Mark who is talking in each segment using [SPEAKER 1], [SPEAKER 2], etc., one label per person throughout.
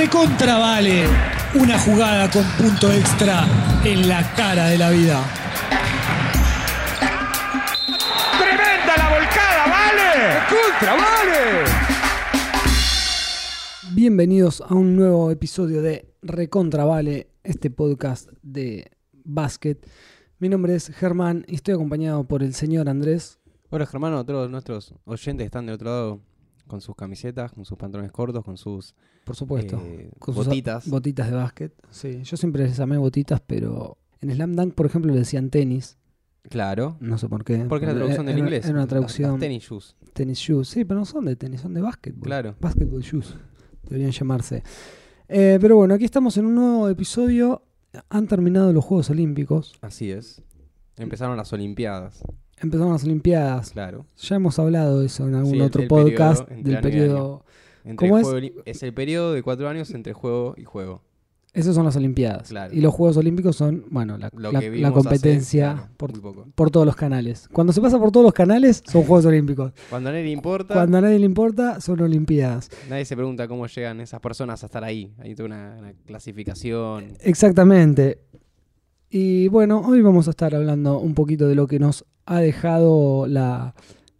[SPEAKER 1] recontra vale una jugada con punto extra en la cara de la vida.
[SPEAKER 2] ¡Tremenda la volcada, vale! ¡Contra, vale!
[SPEAKER 3] Bienvenidos a un nuevo episodio de Recontra Vale, este podcast de básquet. Mi nombre es Germán y estoy acompañado por el señor Andrés.
[SPEAKER 4] Hola Germano, a todos nuestros oyentes están del otro lado con sus camisetas, con sus pantalones cortos, con sus
[SPEAKER 3] Por supuesto.
[SPEAKER 4] eh,
[SPEAKER 3] con sus
[SPEAKER 4] botitas.
[SPEAKER 3] Botitas de básquet. Sí, yo siempre les llamé botitas, pero en Slam Dunk, por ejemplo, le decían tenis.
[SPEAKER 4] claro.
[SPEAKER 3] No sé por qué.
[SPEAKER 4] Porque es la traducción del inglés.
[SPEAKER 3] Era una traducción.
[SPEAKER 4] tenis shoes.
[SPEAKER 3] Tenis shoes. Sí, pero no son de tenis, son de básquetbol.
[SPEAKER 4] Claro.
[SPEAKER 3] Basketball shoes. Deberían llamarse. Eh, pero bueno, aquí estamos en un nuevo episodio. Han terminado los Juegos Olímpicos.
[SPEAKER 4] Así es. Empezaron las Olimpiadas,
[SPEAKER 3] Empezaron las Olimpiadas.
[SPEAKER 4] claro.
[SPEAKER 3] Ya hemos hablado de eso en algún
[SPEAKER 4] Sí,
[SPEAKER 3] otro podcast
[SPEAKER 4] periodo
[SPEAKER 3] del periodo. ¿Cómo es?
[SPEAKER 4] juego es el periodo de cuatro años entre juego y juego.
[SPEAKER 3] Esos son las Olimpiadas.
[SPEAKER 4] Claro.
[SPEAKER 3] Y los Juegos Olímpicos son, bueno, la, competencia
[SPEAKER 4] hace, claro,
[SPEAKER 3] por, todos los canales. Cuando se pasa por todos los canales, son Juegos Olímpicos.
[SPEAKER 4] Cuando a nadie le importa,
[SPEAKER 3] Cuando a nadie le importa, son Olimpiadas.
[SPEAKER 4] nadie se pregunta cómo llegan esas personas a estar ahí. Hay toda una, una clasificación.
[SPEAKER 3] Exactamente. Y bueno, hoy vamos a estar hablando un poquito de lo que nos ha dejado la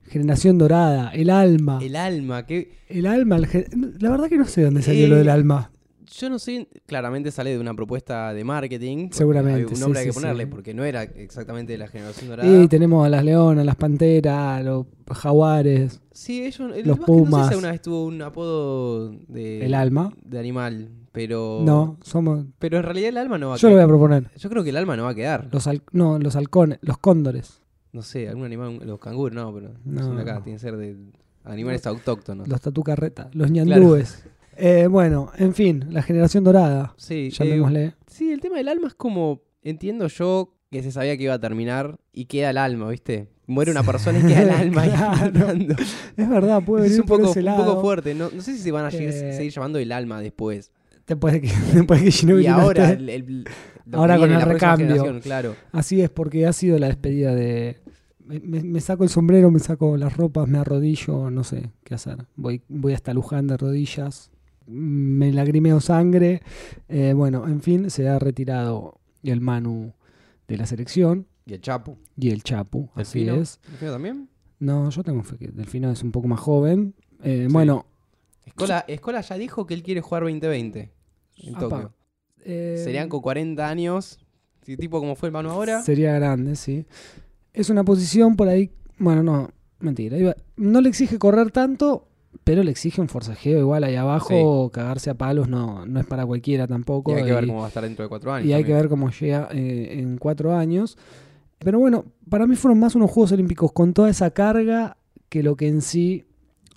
[SPEAKER 3] generación dorada, el alma. El,
[SPEAKER 4] El alma, que
[SPEAKER 3] alma, el gen- la verdad que no sé dónde salió
[SPEAKER 4] Eh,
[SPEAKER 3] lo del alma.
[SPEAKER 4] Yo no sé, claramente sale de una propuesta de marketing.
[SPEAKER 3] Seguramente,
[SPEAKER 4] hay Un
[SPEAKER 3] sí,
[SPEAKER 4] nombre hay
[SPEAKER 3] sí,
[SPEAKER 4] que ponerle,
[SPEAKER 3] sí.
[SPEAKER 4] porque no era exactamente de la generación dorada.
[SPEAKER 3] Y tenemos a las leonas, las panteras, los jaguares,
[SPEAKER 4] sí, ellos. El
[SPEAKER 3] los
[SPEAKER 4] básquet No sé
[SPEAKER 3] Pumas.
[SPEAKER 4] si alguna vez tuvo un apodo de.
[SPEAKER 3] el alma.
[SPEAKER 4] De animal, pero.
[SPEAKER 3] No, somos.
[SPEAKER 4] Pero en realidad el alma no va a
[SPEAKER 3] Yo lo voy
[SPEAKER 4] quedar.
[SPEAKER 3] a proponer.
[SPEAKER 4] Yo creo que el alma no va a quedar.
[SPEAKER 3] Los hal- no, los halcones, los cóndores,
[SPEAKER 4] No sé, algún animal. Los canguros, no, pero. No. son de acá, tienen que ser de animales autóctonos.
[SPEAKER 3] los tatucarretas, los ñandúes. Eh, bueno, en fin, la generación dorada,
[SPEAKER 4] Sí, eh,
[SPEAKER 3] llamémosle.
[SPEAKER 4] sí, el tema del alma es como. Entiendo yo que se sabía que iba a terminar y queda el alma, ¿viste? Muere una persona y queda el alma ahí
[SPEAKER 3] Claro. Es verdad, puede
[SPEAKER 4] Es
[SPEAKER 3] venir
[SPEAKER 4] un poco, un poco fuerte. No, no sé si se van a
[SPEAKER 3] Eh,
[SPEAKER 4] seguir llamando el alma después.
[SPEAKER 3] Después de que, después de que Ginóbili
[SPEAKER 4] Y ahora,
[SPEAKER 3] esté.
[SPEAKER 4] el- el- lo que
[SPEAKER 3] Ahora con el recambio.
[SPEAKER 4] Claro.
[SPEAKER 3] Así es, porque ha sido la despedida de. Me, saco el sombrero, me saco las ropas, me arrodillo, no sé qué hacer. Voy, voy hasta Luján de rodillas, me lagrimeo sangre. Eh, bueno, en fin, se ha retirado el Manu de la selección
[SPEAKER 4] Y el Chapo.
[SPEAKER 3] y el Chapu, así es.
[SPEAKER 4] ¿Delfino también?
[SPEAKER 3] No, yo tengo fe que Delfino es un poco más joven. Eh,
[SPEAKER 4] Sí.
[SPEAKER 3] Bueno,
[SPEAKER 4] Escola, Escola ya dijo que él quiere jugar 2020 en
[SPEAKER 3] Apa.
[SPEAKER 4] Tokio.
[SPEAKER 3] eh,
[SPEAKER 4] Serían con 40 años. Sí, tipo como fue el Manu ahora.
[SPEAKER 3] Sería grande, sí. Es una posición por ahí. Bueno, no, mentira. iba- no le exige correr tanto, pero le exige un forcejeo igual ahí abajo. Cagarse a palos no, no es para cualquiera tampoco.
[SPEAKER 4] Y hay que ver cómo va a estar dentro de 4 años.
[SPEAKER 3] y hay que ver cómo llega eh, en cuatro años. Pero bueno, para mí fueron más unos Juegos Olímpicos con toda esa carga que lo que en sí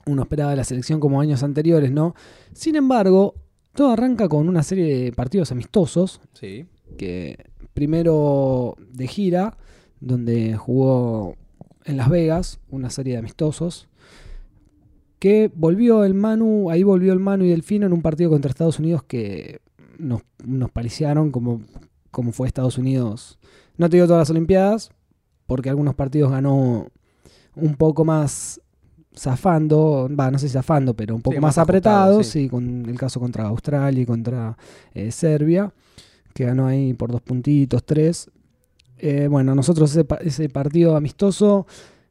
[SPEAKER 3] uno esperaba de la selección como años anteriores, ¿no? Sin embargo, todo arranca con una serie de partidos amistosos
[SPEAKER 4] Sí.
[SPEAKER 3] que primero de gira, donde jugó en Las Vegas, una serie de amistosos, que volvió el Manu, ahí volvió el Manu y Delfino en un partido contra Estados Unidos que nos, nos pariciaron como, como fue Estados Unidos. No te digo todas las Olimpiadas, porque algunos partidos ganó un poco más zafando, va, no sé si zafando, pero un poco
[SPEAKER 4] Sí,
[SPEAKER 3] más,
[SPEAKER 4] más ajustado,
[SPEAKER 3] apretado,
[SPEAKER 4] sí.
[SPEAKER 3] sí, con el caso contra Australia y contra eh, Serbia, que ganó ahí por dos puntitos, tres. Eh, bueno, nosotros ese, pa- ese partido amistoso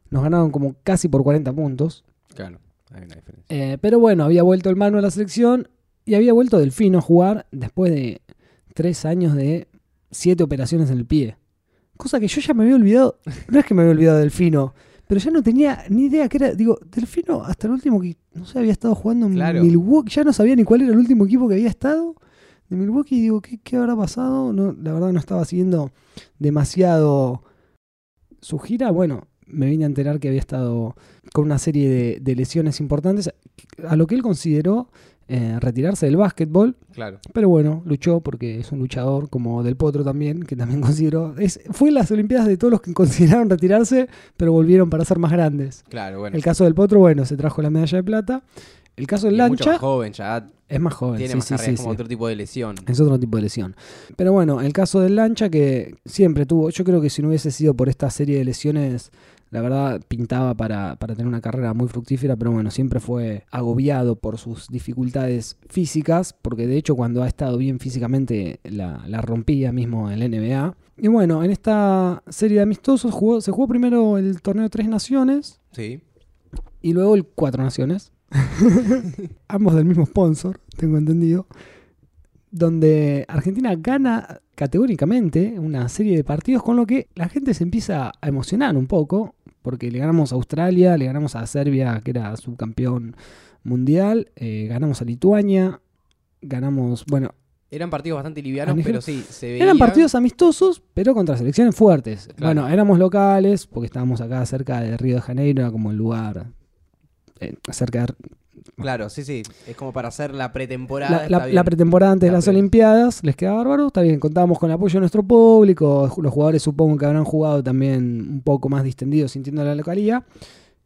[SPEAKER 3] nos ganaron como casi por 40 puntos.
[SPEAKER 4] Claro, hay una diferencia.
[SPEAKER 3] Eh, pero bueno, había vuelto el Manu a la selección y había vuelto Delfino a jugar después de tres años de siete operaciones en el pie. Cosa que yo ya me había olvidado. No es que me había olvidado de Delfino, pero ya no tenía ni idea que era. Digo, Delfino hasta el último que no sé, había estado jugando en
[SPEAKER 4] Claro.
[SPEAKER 3] Milwaukee. Ya no sabía ni cuál era el último equipo que había estado de Milwaukee. Y digo, ¿qué, qué habrá pasado? No, la verdad no estaba siguiendo demasiado su gira. Bueno, me vine a enterar que había estado con una serie de, de lesiones importantes, a lo que él consideró eh, retirarse del básquetbol,
[SPEAKER 4] Claro.
[SPEAKER 3] pero bueno, luchó porque es un luchador, como Del Potro también, que también consideró... Es, fue en las Olimpiadas de todos los que consideraron retirarse, pero volvieron para ser más grandes.
[SPEAKER 4] Claro, bueno.
[SPEAKER 3] El caso del Potro, bueno, se trajo la medalla de plata. El caso del
[SPEAKER 4] Y es mucho
[SPEAKER 3] Lancha
[SPEAKER 4] más joven, ya
[SPEAKER 3] es más joven.
[SPEAKER 4] tiene
[SPEAKER 3] sí,
[SPEAKER 4] más
[SPEAKER 3] sí,
[SPEAKER 4] carrera,
[SPEAKER 3] sí,
[SPEAKER 4] es como otro tipo de lesión.
[SPEAKER 3] Es otro tipo de lesión. Pero bueno, el caso del Lancha que siempre tuvo, yo creo que si no hubiese sido por esta serie de lesiones La verdad pintaba para, para tener una carrera muy fructífera, pero bueno, siempre fue agobiado por sus dificultades físicas, porque de hecho cuando ha estado bien físicamente la, la rompía mismo en la NBA. Y bueno, en esta serie de amistosos jugó- se jugó primero el torneo Tres Naciones
[SPEAKER 4] Sí.
[SPEAKER 3] y luego el Cuatro Naciones. Ambos del mismo sponsor, tengo entendido. Donde Argentina gana categóricamente una serie de partidos, con lo que la gente se empieza a emocionar un poco, porque le ganamos a Australia, le ganamos a Serbia, que era subcampeón mundial, eh, ganamos a Lituania, ganamos, bueno,
[SPEAKER 4] Eran partidos bastante livianos, pero sí, se veía...
[SPEAKER 3] eran partidos amistosos, pero contra selecciones fuertes.
[SPEAKER 4] Claro.
[SPEAKER 3] Bueno, éramos locales, porque estábamos acá cerca de Río de Janeiro, era como el lugar eh, cerca de
[SPEAKER 4] Claro, sí, sí. Es como para hacer la pretemporada.
[SPEAKER 3] la, pretemporada antes de
[SPEAKER 4] La
[SPEAKER 3] las
[SPEAKER 4] pre-
[SPEAKER 3] Olimpiadas, les queda bárbaro, está bien, contábamos con el apoyo de nuestro público, los jugadores supongo que habrán jugado también un poco más distendidos sintiendo la localía.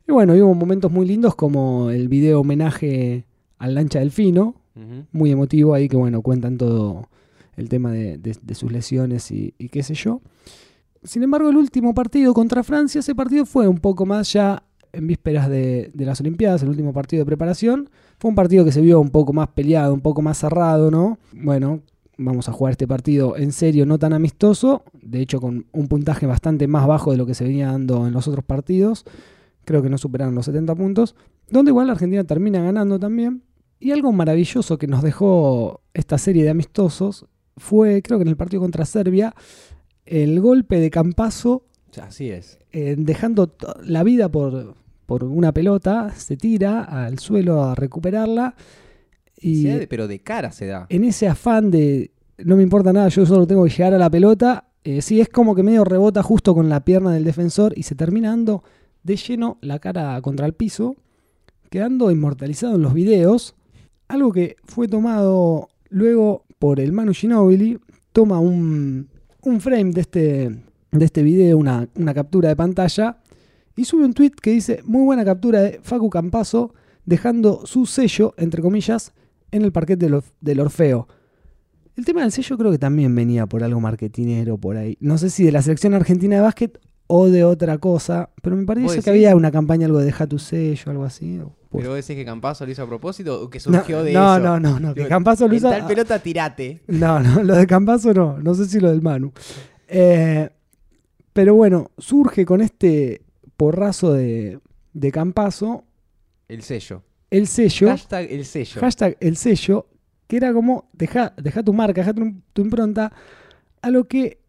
[SPEAKER 3] Y bueno, hubo momentos muy lindos como el video homenaje al Lancha Delfino,
[SPEAKER 4] Ujú.
[SPEAKER 3] muy emotivo ahí que bueno, cuentan todo el tema de, de- de sus lesiones y, y qué sé yo. Sin embargo, el último partido contra Francia, ese partido fue un poco más ya en vísperas de, de las Olimpiadas, el último partido de preparación. Fue un partido que se vio un poco más peleado, un poco más cerrado, ¿no? Bueno, vamos a jugar este partido en serio, no tan amistoso, de hecho con un puntaje bastante más bajo de lo que se venía dando en los otros partidos. Creo que no superaron los 70 puntos, donde igual la Argentina termina ganando también. Y algo maravilloso que nos dejó esta serie de amistosos fue, creo que en el partido contra Serbia, el golpe de Campazo
[SPEAKER 4] Así es.
[SPEAKER 3] eh, dejando la vida por, por una pelota, se tira al suelo a recuperarla y
[SPEAKER 4] Se da pero de cara se da.
[SPEAKER 3] en ese afán de no me importa nada, yo solo tengo que llegar a la pelota, eh, sí es como que medio rebota justo con la pierna del defensor y se termina dando de lleno la cara contra el piso, quedando inmortalizado en los videos, algo que fue tomado luego por el Manu Ginóbili, toma un, un frame de este, de este video, una, una captura de pantalla, y sube un tweet que dice, muy buena captura de Facu Campazo, dejando su sello, entre comillas, en el parquet del, Orf- del Orfeo. El tema del sello creo que también venía por algo marketinero por ahí. No sé si de la selección argentina de básquet o de otra cosa, pero me parece que
[SPEAKER 4] decís?
[SPEAKER 3] había una campaña algo de deja tu sello, algo así. pues-
[SPEAKER 4] Pero vos decís que Campazo lo hizo a propósito o que
[SPEAKER 3] no,
[SPEAKER 4] surgió de
[SPEAKER 3] no,
[SPEAKER 4] eso.
[SPEAKER 3] no, no, no, que Campazo lo hizo.
[SPEAKER 4] tal pelota tirate.
[SPEAKER 3] No, no, lo de Campazo no, no sé si lo del Manu. Eh, pero bueno, surge con este porrazo de, de Campazo
[SPEAKER 4] El sello.
[SPEAKER 3] el sello.
[SPEAKER 4] Hashtag el sello.
[SPEAKER 3] hashtag el sello, que era como deja, deja tu marca, deja tu, tu impronta, a lo que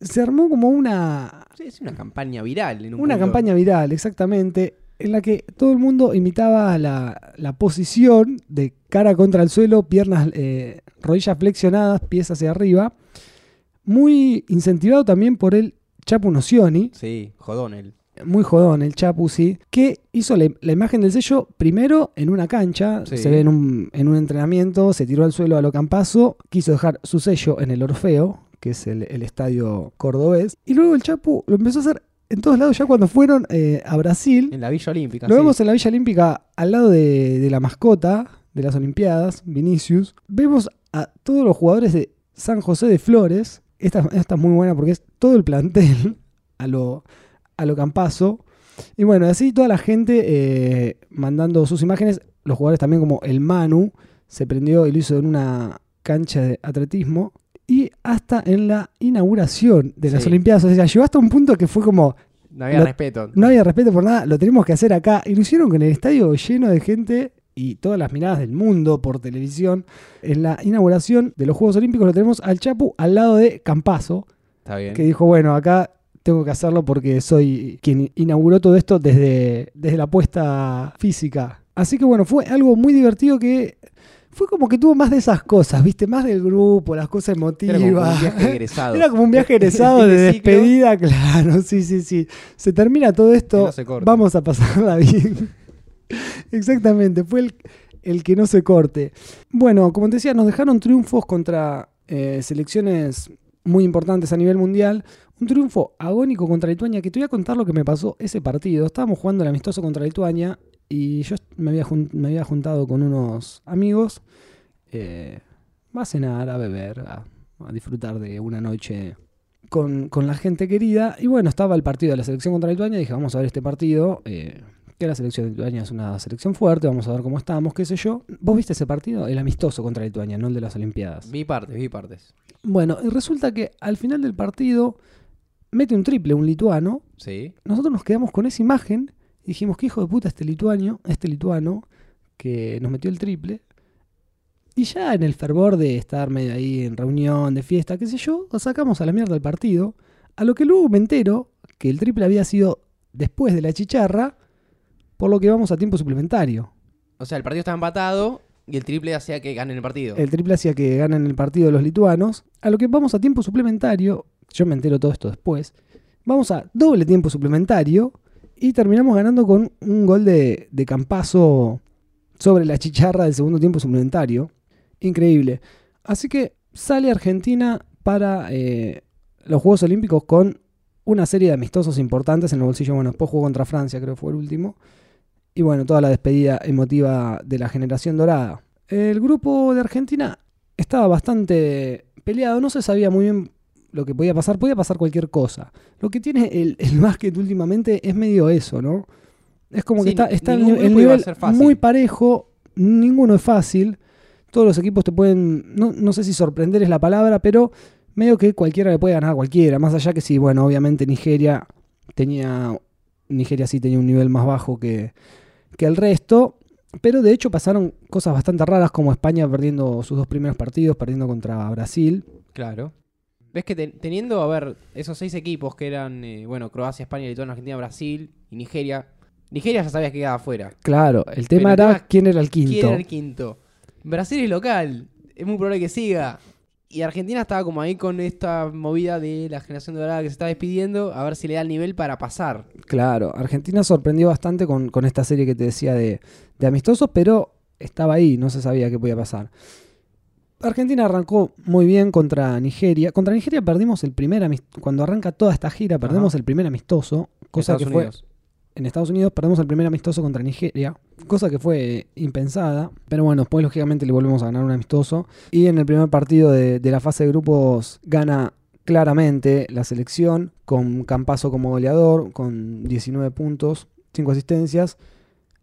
[SPEAKER 3] se armó como una,
[SPEAKER 4] Sí, es una campaña viral. En un
[SPEAKER 3] una
[SPEAKER 4] punto.
[SPEAKER 3] campaña viral, exactamente, en la que todo el mundo imitaba la, la posición de cara contra el suelo, piernas, eh, rodillas flexionadas, pies hacia arriba, muy incentivado también por el Chapu Nocioni,
[SPEAKER 4] Sí, jodón él.
[SPEAKER 3] Muy jodón el Chapu, sí, que hizo la, la imagen del sello primero en una cancha,
[SPEAKER 4] Sí.
[SPEAKER 3] se ve en un, en un entrenamiento, se tiró al suelo a lo campazo, quiso dejar su sello en el Orfeo, que es el, el estadio cordobés, y luego el Chapu lo empezó a hacer en todos lados ya cuando fueron eh, a Brasil.
[SPEAKER 4] En la Villa Olímpica.
[SPEAKER 3] Lo
[SPEAKER 4] sí.
[SPEAKER 3] vemos en la Villa Olímpica al lado de, de la mascota de las Olimpiadas, Vinicius. Vemos a todos los jugadores de San José de Flores. Esta, esta es muy buena porque es todo el plantel a lo, a lo campazo. Y bueno, así toda la gente eh, mandando sus imágenes. Los jugadores también como el Manu se prendió y lo hizo en una cancha de atletismo. Y hasta en la inauguración de las
[SPEAKER 4] Sí.
[SPEAKER 3] Olimpiadas. O sea, llegó hasta un punto que fue como,
[SPEAKER 4] No había
[SPEAKER 3] Lo-
[SPEAKER 4] respeto.
[SPEAKER 3] no había respeto por nada, lo tenemos que hacer acá. Y lo hicieron con el estadio lleno de gente y todas las miradas del mundo por televisión. En la inauguración de los Juegos Olímpicos lo tenemos al Chapu al lado de Campazo,
[SPEAKER 4] Está bien.
[SPEAKER 3] que dijo, bueno, acá tengo que hacerlo porque soy quien inauguró todo esto desde, desde la apuesta física. Así que bueno, fue algo muy divertido que fue como que tuvo más de esas cosas, viste, más del grupo, las cosas emotivas.
[SPEAKER 4] Era como un viaje egresado.
[SPEAKER 3] Era como un viaje egresado de despedida, claro, sí, sí, sí. Se termina todo esto,
[SPEAKER 4] no se corte.
[SPEAKER 3] vamos a pasarla bien. Exactamente, fue el, el que no se corte. Bueno, como te decía, nos dejaron triunfos contra eh, selecciones muy importantes a nivel mundial. Un triunfo agónico contra Lituania, que te voy a contar lo que me pasó ese partido. Estábamos jugando el amistoso contra Lituania y yo me había, me había juntado con unos amigos eh, a cenar, a beber, a, a disfrutar de una noche con, con la gente querida. Y bueno, estaba el partido de la selección contra Lituania. Dije, vamos a ver este partido. eh, que la selección de Lituania es una selección fuerte. Vamos a ver cómo estamos, qué sé yo. ¿Vos viste ese partido? El amistoso contra Lituania, no el de las Olimpiadas.
[SPEAKER 4] Vi partes, vi partes.
[SPEAKER 3] Bueno, y resulta que al final del partido mete un triple un lituano.
[SPEAKER 4] Sí.
[SPEAKER 3] Nosotros nos quedamos con esa imagen y dijimos, qué hijo de puta este lituano, este lituano que nos metió el triple. Y ya en el fervor de estar medio ahí en reunión, de fiesta, qué sé yo, sacamos a la mierda el partido. A lo que luego me entero que el triple había sido después de la chicharra, por lo que vamos a tiempo suplementario.
[SPEAKER 4] O sea, el partido estaba empatado y el triple hacía que ganen el partido.
[SPEAKER 3] El triple hacía que ganen el partido los lituanos. A lo que vamos a tiempo suplementario, yo me entero todo esto después. Vamos a doble tiempo suplementario y terminamos ganando con un gol de, de sobre la chicharra del segundo tiempo suplementario. Increíble. Así que sale Argentina para eh, los Juegos Olímpicos con una serie de amistosos importantes en el bolsillo. Bueno, después jugó contra Francia, creo que fue el último. Y bueno, toda la despedida emotiva de la generación dorada. El grupo de Argentina estaba bastante peleado, no se sabía muy bien lo que podía pasar, podía pasar cualquier cosa. Lo que tiene el, el básquet últimamente es medio eso, ¿no? Es como que está, está el, nivel muy parejo, ninguno es fácil. Todos los equipos te pueden, no, no sé si sorprender es la palabra, pero medio que cualquiera le puede ganar a cualquiera. Más allá que sí, bueno, obviamente Nigeria tenía, Nigeria sí tenía un nivel más bajo que, que el resto. Pero de hecho pasaron cosas bastante raras como España perdiendo sus dos primeros partidos, perdiendo contra Brasil.
[SPEAKER 4] Claro. Ves que ten- teniendo, a ver, esos seis equipos que eran, eh, bueno, Croacia, España, Lituania, Argentina, Brasil y Nigeria. Nigeria ya sabías que quedaba afuera.
[SPEAKER 3] Claro, el tema
[SPEAKER 4] Pero
[SPEAKER 3] era quién era el quinto.
[SPEAKER 4] ¿Quién era el quinto? Brasil es local. Es muy probable que siga. Y Argentina estaba como ahí con esta movida de la generación dorada que se está despidiendo. A ver si le da el nivel para pasar.
[SPEAKER 3] Claro, Argentina sorprendió bastante con, con esta serie que te decía de, de amistosos, pero estaba ahí, no se sabía qué podía pasar. Argentina arrancó muy bien contra Nigeria. Contra Nigeria perdimos el primer amistoso. Cuando arranca toda esta gira, perdemos el primer amistoso. Cosa
[SPEAKER 4] Estados
[SPEAKER 3] que fue
[SPEAKER 4] Unidos.
[SPEAKER 3] en Estados Unidos perdemos el primer amistoso contra Nigeria, cosa que fue impensada, pero bueno, después lógicamente le volvemos a ganar un amistoso y en el primer partido de, de la fase de grupos gana claramente la selección con Campazo como goleador con 19 puntos, 5 asistencias,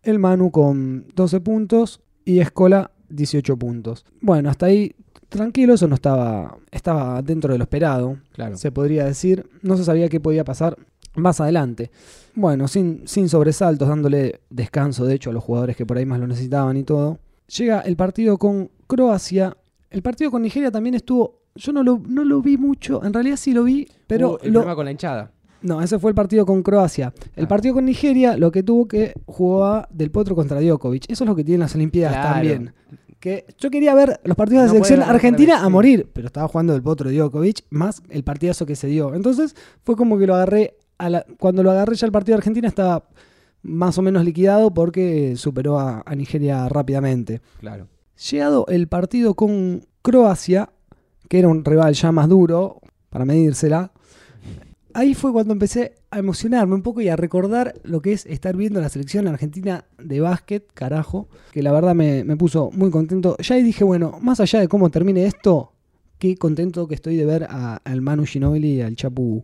[SPEAKER 3] el Manu con 12 puntos y Escola 18 puntos. Bueno, hasta ahí tranquilo, eso no estaba estaba dentro de lo esperado
[SPEAKER 4] Claro.
[SPEAKER 3] se podría decir. No se sabía qué podía pasar más adelante. Bueno, sin, sin sobresaltos, dándole descanso, de hecho, a los jugadores que por ahí más lo necesitaban y todo. Llega el partido con Croacia. El partido con Nigeria también estuvo. Yo no lo, no lo vi mucho, en realidad sí lo vi, pero
[SPEAKER 4] Uh, el
[SPEAKER 3] lo-
[SPEAKER 4] problema con la hinchada.
[SPEAKER 3] no, ese fue el partido con Croacia. El
[SPEAKER 4] Ah.
[SPEAKER 3] partido con Nigeria, lo que tuvo que jugaba Del Potro contra Djokovic. Eso es lo que tienen las Olimpiadas
[SPEAKER 4] Claro.
[SPEAKER 3] también. Que yo quería ver los partidos de
[SPEAKER 4] No
[SPEAKER 3] selección argentina a morir, pero estaba jugando Del Potro Djokovic más el partidazo que se dio. Entonces fue como que lo agarré. A la- cuando lo agarré ya el partido de Argentina estaba más o menos liquidado porque superó a, a Nigeria rápidamente.
[SPEAKER 4] Claro.
[SPEAKER 3] Llegado el partido con Croacia, que era un rival ya más duro para medírsela, ahí fue cuando empecé a emocionarme un poco y a recordar lo que es estar viendo la selección argentina de básquet, carajo, que la verdad me, puso muy contento. Ya ahí dije, bueno, más allá de cómo termine esto, qué contento que estoy de ver al Manu Ginobili y al Chapu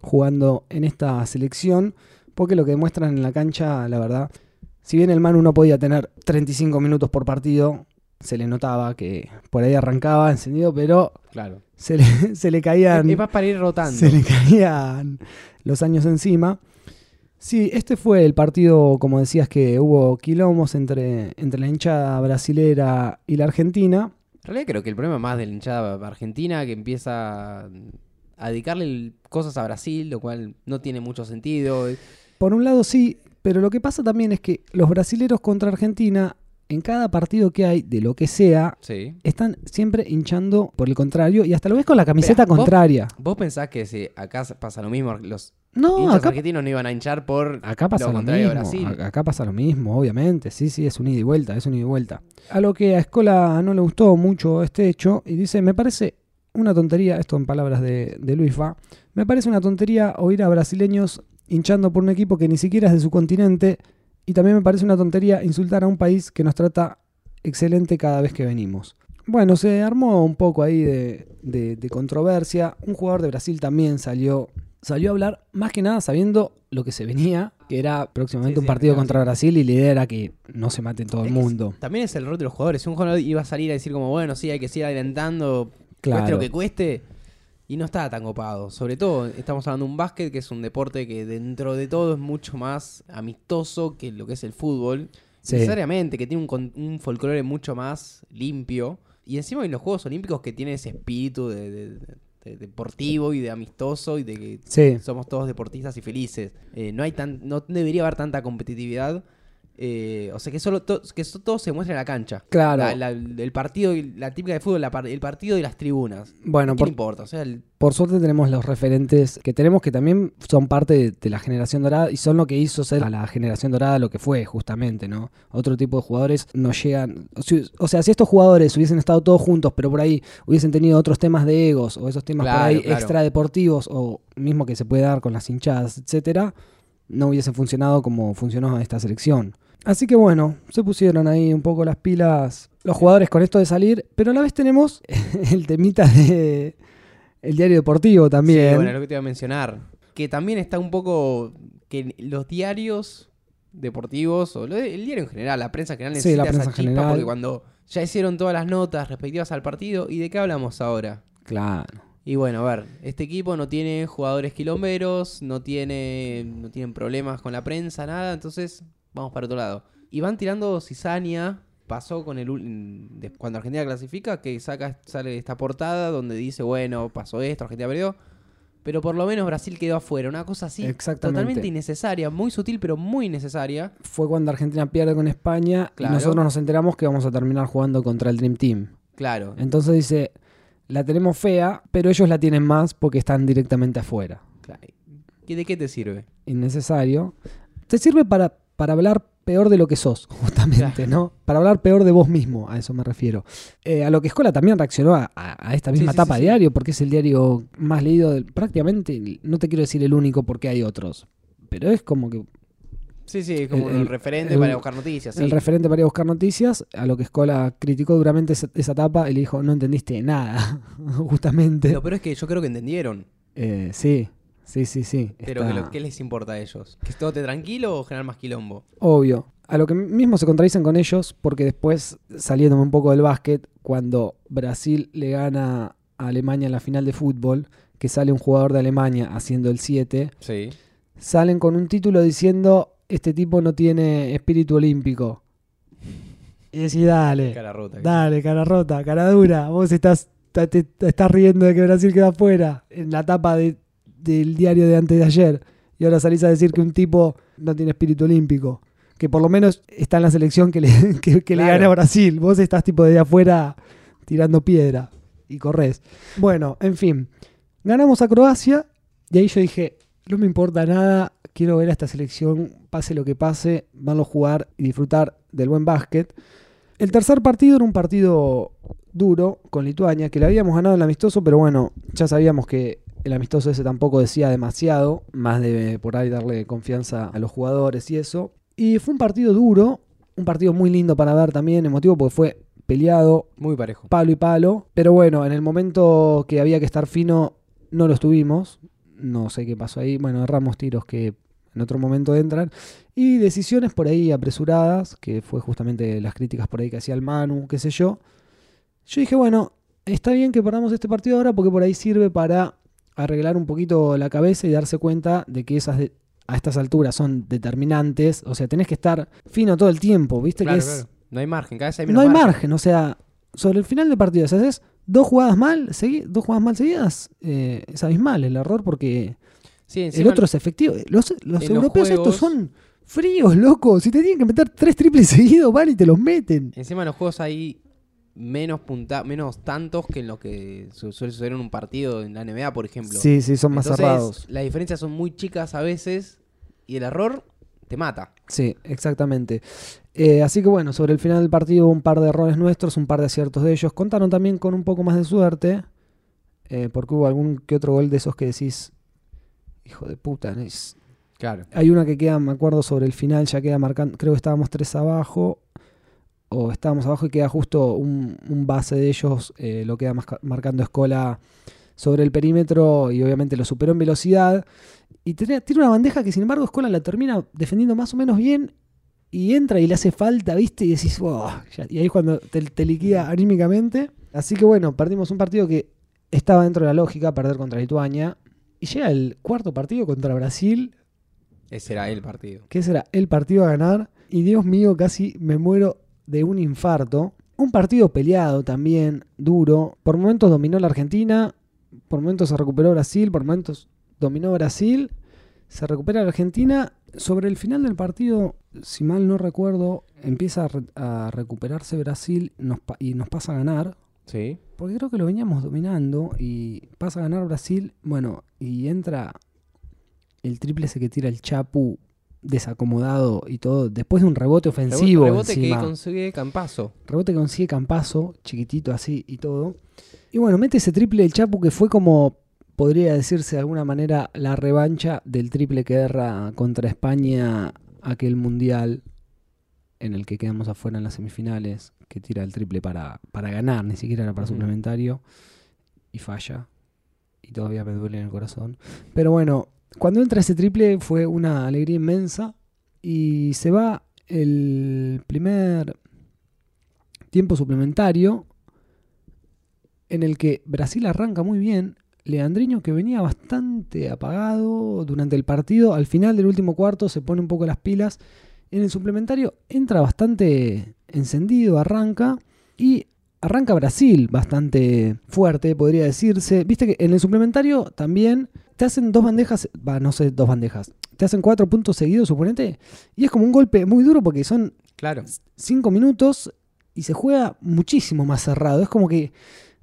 [SPEAKER 3] jugando en esta selección, porque lo que demuestran en la cancha, la verdad, si bien el Manu no podía tener 35 minutos por partido, se le notaba que por ahí arrancaba encendido, pero
[SPEAKER 4] Claro.
[SPEAKER 3] se le, se le caían
[SPEAKER 4] Es más para ir rotando.
[SPEAKER 3] se le caían los años encima. Sí, este fue el partido, como decías, que hubo quilombos entre, entre la hinchada brasilera y la argentina.
[SPEAKER 4] En realidad creo que el problema más de la hinchada argentina que empieza a dedicarle cosas a Brasil, lo cual no tiene mucho sentido.
[SPEAKER 3] Por un lado sí, pero lo que pasa también es que los brasileros contra Argentina, en cada partido que hay, de lo que sea,
[SPEAKER 4] Sí.
[SPEAKER 3] están siempre hinchando por el contrario y hasta lo ves con la camiseta
[SPEAKER 4] Espera, ¿vos-
[SPEAKER 3] contraria.
[SPEAKER 4] ¿Vos pensás que si acá pasa lo mismo, los
[SPEAKER 3] No, acá,
[SPEAKER 4] argentinos no iban a hinchar por
[SPEAKER 3] acá pasa
[SPEAKER 4] lo contrario
[SPEAKER 3] mismo.
[SPEAKER 4] Brasil?
[SPEAKER 3] Acá- Acá pasa lo mismo, obviamente. Sí, sí, es un ida y vuelta, es un ida y vuelta. A lo que a Escola no le gustó mucho este hecho y dice, me parece una tontería, esto en palabras de, de Luis Fa, me parece una tontería oír a brasileños hinchando por un equipo que ni siquiera es de su continente y también me parece una tontería insultar a un país que nos trata excelente cada vez que venimos. Bueno, se armó un poco ahí de, de- de controversia. Un jugador de Brasil también salió, salió a hablar, más que nada sabiendo lo que se venía, que era próximamente
[SPEAKER 4] Sí,
[SPEAKER 3] un
[SPEAKER 4] sí,
[SPEAKER 3] partido
[SPEAKER 4] claro,
[SPEAKER 3] contra. Brasil y la idea era que no se mate en todo el
[SPEAKER 4] Es
[SPEAKER 3] mundo.
[SPEAKER 4] También es el rol de los jugadores. Si un jugador iba a salir a decir como, bueno, sí, hay que seguir adelantando, cueste
[SPEAKER 3] Claro.
[SPEAKER 4] lo que cueste, y no estaba tan copado. Sobre todo, estamos hablando de un básquet que es un deporte que dentro de todo es mucho más amistoso que lo que es el fútbol.
[SPEAKER 3] Sí.
[SPEAKER 4] Necesariamente, que tiene un, un folclore mucho más limpio. Y encima en los Juegos Olímpicos que tiene ese espíritu de, de- de deportivo y de amistoso y de que
[SPEAKER 3] Sí,
[SPEAKER 4] somos todos deportistas y felices. Eh, no hay tan, no debería haber tanta competitividad. Eh, o sea que solo to- que eso todo se muestra en la cancha.
[SPEAKER 3] claro.
[SPEAKER 4] La- la- el partido, y- la típica de fútbol, la par- el partido y las tribunas.
[SPEAKER 3] Bueno,
[SPEAKER 4] ¿Qué
[SPEAKER 3] por,
[SPEAKER 4] importa? O sea, el-
[SPEAKER 3] por suerte tenemos los referentes que tenemos que también son parte de, de la generación dorada y son lo que hizo ser a la generación dorada lo que fue, justamente, ¿no? Otro tipo de jugadores no llegan. O si- o sea, si estos jugadores hubiesen estado todos juntos, pero por ahí hubiesen tenido otros temas de egos o esos temas por
[SPEAKER 4] Claro,
[SPEAKER 3] ahí
[SPEAKER 4] claro.
[SPEAKER 3] extra deportivos o mismo que se puede dar con las hinchadas, etcétera, no hubiese funcionado como funcionó esta selección. Así que bueno, se pusieron ahí un poco las pilas los jugadores con esto de salir, pero a la vez tenemos el temita de el diario deportivo también.
[SPEAKER 4] Sí, bueno, lo que te iba a mencionar. Que también está un poco. Que los diarios deportivos, o el diario en general, la prensa en general
[SPEAKER 3] Sí,
[SPEAKER 4] necesita
[SPEAKER 3] la prensa
[SPEAKER 4] esa chispa
[SPEAKER 3] general.
[SPEAKER 4] porque cuando ya hicieron todas las notas respectivas al partido, ¿y de qué hablamos ahora?
[SPEAKER 3] Claro.
[SPEAKER 4] Y bueno, a ver, este equipo no tiene jugadores quilomberos, no tiene no tienen problemas con la prensa, nada, entonces vamos para otro lado. Y van tirando cizaña, pasó con el cuando Argentina clasifica, que saca sale esta portada donde dice, bueno, pasó esto, Argentina perdió, pero por lo menos Brasil quedó afuera, una cosa así totalmente innecesaria, muy sutil pero muy innecesaria.
[SPEAKER 3] Fue cuando Argentina pierde con España
[SPEAKER 4] Claro.
[SPEAKER 3] y nosotros nos enteramos que vamos a terminar jugando contra el Dream Team.
[SPEAKER 4] Claro.
[SPEAKER 3] Entonces dice, la tenemos fea, pero ellos la tienen más porque están directamente afuera.
[SPEAKER 4] claro. ¿Y de qué te sirve?
[SPEAKER 3] Innecesario. Te sirve para, para hablar peor de lo que sos, justamente,
[SPEAKER 4] Claro.
[SPEAKER 3] ¿no? Para hablar peor de vos mismo, a eso me refiero. Eh, a lo que Escola también reaccionó a, esta misma
[SPEAKER 4] sí,
[SPEAKER 3] etapa
[SPEAKER 4] sí,
[SPEAKER 3] diario, porque es el diario más leído, del- prácticamente, no te quiero decir el único porque hay otros, pero es como que
[SPEAKER 4] Sí, sí, como
[SPEAKER 3] El-
[SPEAKER 4] referente
[SPEAKER 3] el-
[SPEAKER 4] para buscar noticias. sí.
[SPEAKER 3] el referente para ir a buscar noticias, a lo que Escola criticó duramente esa, esa etapa y le dijo, no entendiste nada, justamente.
[SPEAKER 4] Lo peor es que yo creo que entendieron.
[SPEAKER 3] Eh, sí, sí, sí, sí.
[SPEAKER 4] Pero
[SPEAKER 3] está
[SPEAKER 4] que lo- ¿qué les importa a ellos? ¿Que todo esté tranquilo o generar más quilombo?
[SPEAKER 3] Obvio. A lo que mismo se contradicen con ellos, porque después, saliéndome un poco del básquet, cuando Brasil le gana a Alemania en la final de fútbol, que sale un jugador de Alemania haciendo el 7,
[SPEAKER 4] Sí.
[SPEAKER 3] salen con un título diciendo, este tipo no tiene espíritu olímpico. Y decís, dale.
[SPEAKER 4] Cara rota.
[SPEAKER 3] Dale, cara rota, cara dura. Vos estás, ta- te, te estás riendo de que Brasil queda afuera en la tapa de- del diario de antes de ayer. Y ahora salís a decir que un tipo no tiene espíritu olímpico. Que por lo menos está en la selección que le, que, que le gana a Brasil. Vos estás tipo de afuera tirando piedra y corres. Bueno, en fin. Ganamos a Croacia y ahí yo dije, no me importa nada, quiero ver a esta selección, pase lo que pase, verlo jugar y disfrutar del buen básquet. El tercer partido era un partido duro con Lituania, que le habíamos ganado el amistoso, pero bueno, ya sabíamos que el amistoso ese tampoco decía demasiado, más de por ahí darle confianza a los jugadores y eso. Y fue un partido duro, un partido muy lindo para ver también, emotivo porque fue peleado,
[SPEAKER 4] Muy parejo.
[SPEAKER 3] palo y palo. Pero bueno, en el momento que había que estar fino, no lo estuvimos. No sé qué pasó ahí. Bueno, erramos tiros que en otro momento entran. Y decisiones por ahí apresuradas, que fue justamente las críticas por ahí que hacía el Manu, qué sé yo. Yo dije, bueno, está bien que perdamos este partido ahora porque por ahí sirve para arreglar un poquito la cabeza y darse cuenta de que esas de- a estas alturas son determinantes. O sea, tenés que estar fino todo el tiempo, ¿viste?
[SPEAKER 4] Claro,
[SPEAKER 3] que es,
[SPEAKER 4] claro. No hay margen, cada vez hay
[SPEAKER 3] no
[SPEAKER 4] menos
[SPEAKER 3] hay margen, o sea, sobre el final del partido, si haces dos jugadas mal, dos jugadas mal seguidas, eh, es abismal el error porque
[SPEAKER 4] Sí,
[SPEAKER 3] el otro es efectivo. Los, los europeos estos son fríos, locos. Si te tienen que meter tres triples seguidos, van y te los meten.
[SPEAKER 4] Encima en los juegos hay menos punta menos tantos que en lo que su- suele suceder en un partido en la NBA, por ejemplo.
[SPEAKER 3] Sí, sí, son más
[SPEAKER 4] Entonces,
[SPEAKER 3] cerrados.
[SPEAKER 4] Las diferencias son muy chicas a veces y el error te mata.
[SPEAKER 3] Sí, exactamente. Eh, así que bueno, sobre el final del partido un par de errores nuestros, un par de aciertos de ellos. Contaron también con un poco más de suerte, eh, porque hubo algún que otro gol de esos que decís, hijo de puta, ¿no? Es-
[SPEAKER 4] Claro.
[SPEAKER 3] Hay una que queda, me acuerdo, sobre el final, ya queda marcando, creo que estábamos tres abajo. o estábamos abajo y queda justo un, un base de ellos, eh, lo queda marcando Escola sobre el perímetro y obviamente lo superó en velocidad. Y tiene, tiene una bandeja que sin embargo Escola la termina defendiendo más o menos bien y entra y le hace falta, ¿viste? Y decís, ya- y ahí es cuando te, te liquida anímicamente. Así que bueno, perdimos un partido que estaba dentro de la lógica, perder contra Lituania. Y llega el cuarto partido contra Brasil,
[SPEAKER 4] Ese era el partido.
[SPEAKER 3] que ese era el partido a ganar. Y Dios mío, casi me muero de un infarto. Un partido peleado también, duro. Por momentos dominó la Argentina, por momentos se recuperó Brasil, por momentos dominó Brasil, se recupera la Argentina. Sobre el final del partido, si mal no recuerdo, empieza a, re- a recuperarse Brasil nos y nos pasa a ganar.
[SPEAKER 4] Sí.
[SPEAKER 3] Porque creo que lo veníamos dominando y pasa a ganar Brasil. Bueno, y entra el triple ese que tira el Chapu desacomodado y todo, después de un rebote ofensivo.
[SPEAKER 4] Rebote que
[SPEAKER 3] encima.
[SPEAKER 4] consigue Campazo.
[SPEAKER 3] Rebote que consigue Campazo, chiquitito así y todo. Y bueno, mete ese triple del Chapu que fue como, podría decirse de alguna manera, la revancha del triple que erra contra España aquel mundial en el que quedamos afuera en las semifinales, que tira el triple para, para ganar, ni siquiera era para suplementario, y falla. Y todavía me duele en el corazón. Pero bueno, cuando entra ese triple fue una alegría inmensa y se va el primer tiempo suplementario en el que Brasil arranca muy bien. Leandriño, que venía bastante apagado durante el partido, al final del último cuarto se pone un poco las pilas. En el suplementario entra bastante encendido, arranca y arranca Brasil bastante fuerte, podría decirse. Viste que en el suplementario también te hacen dos bandejas, no sé, dos bandejas. Te hacen cuatro puntos seguidos, suponete, y es como un golpe muy duro porque son
[SPEAKER 4] Claro.
[SPEAKER 3] cinco minutos y se juega muchísimo más cerrado. Es como que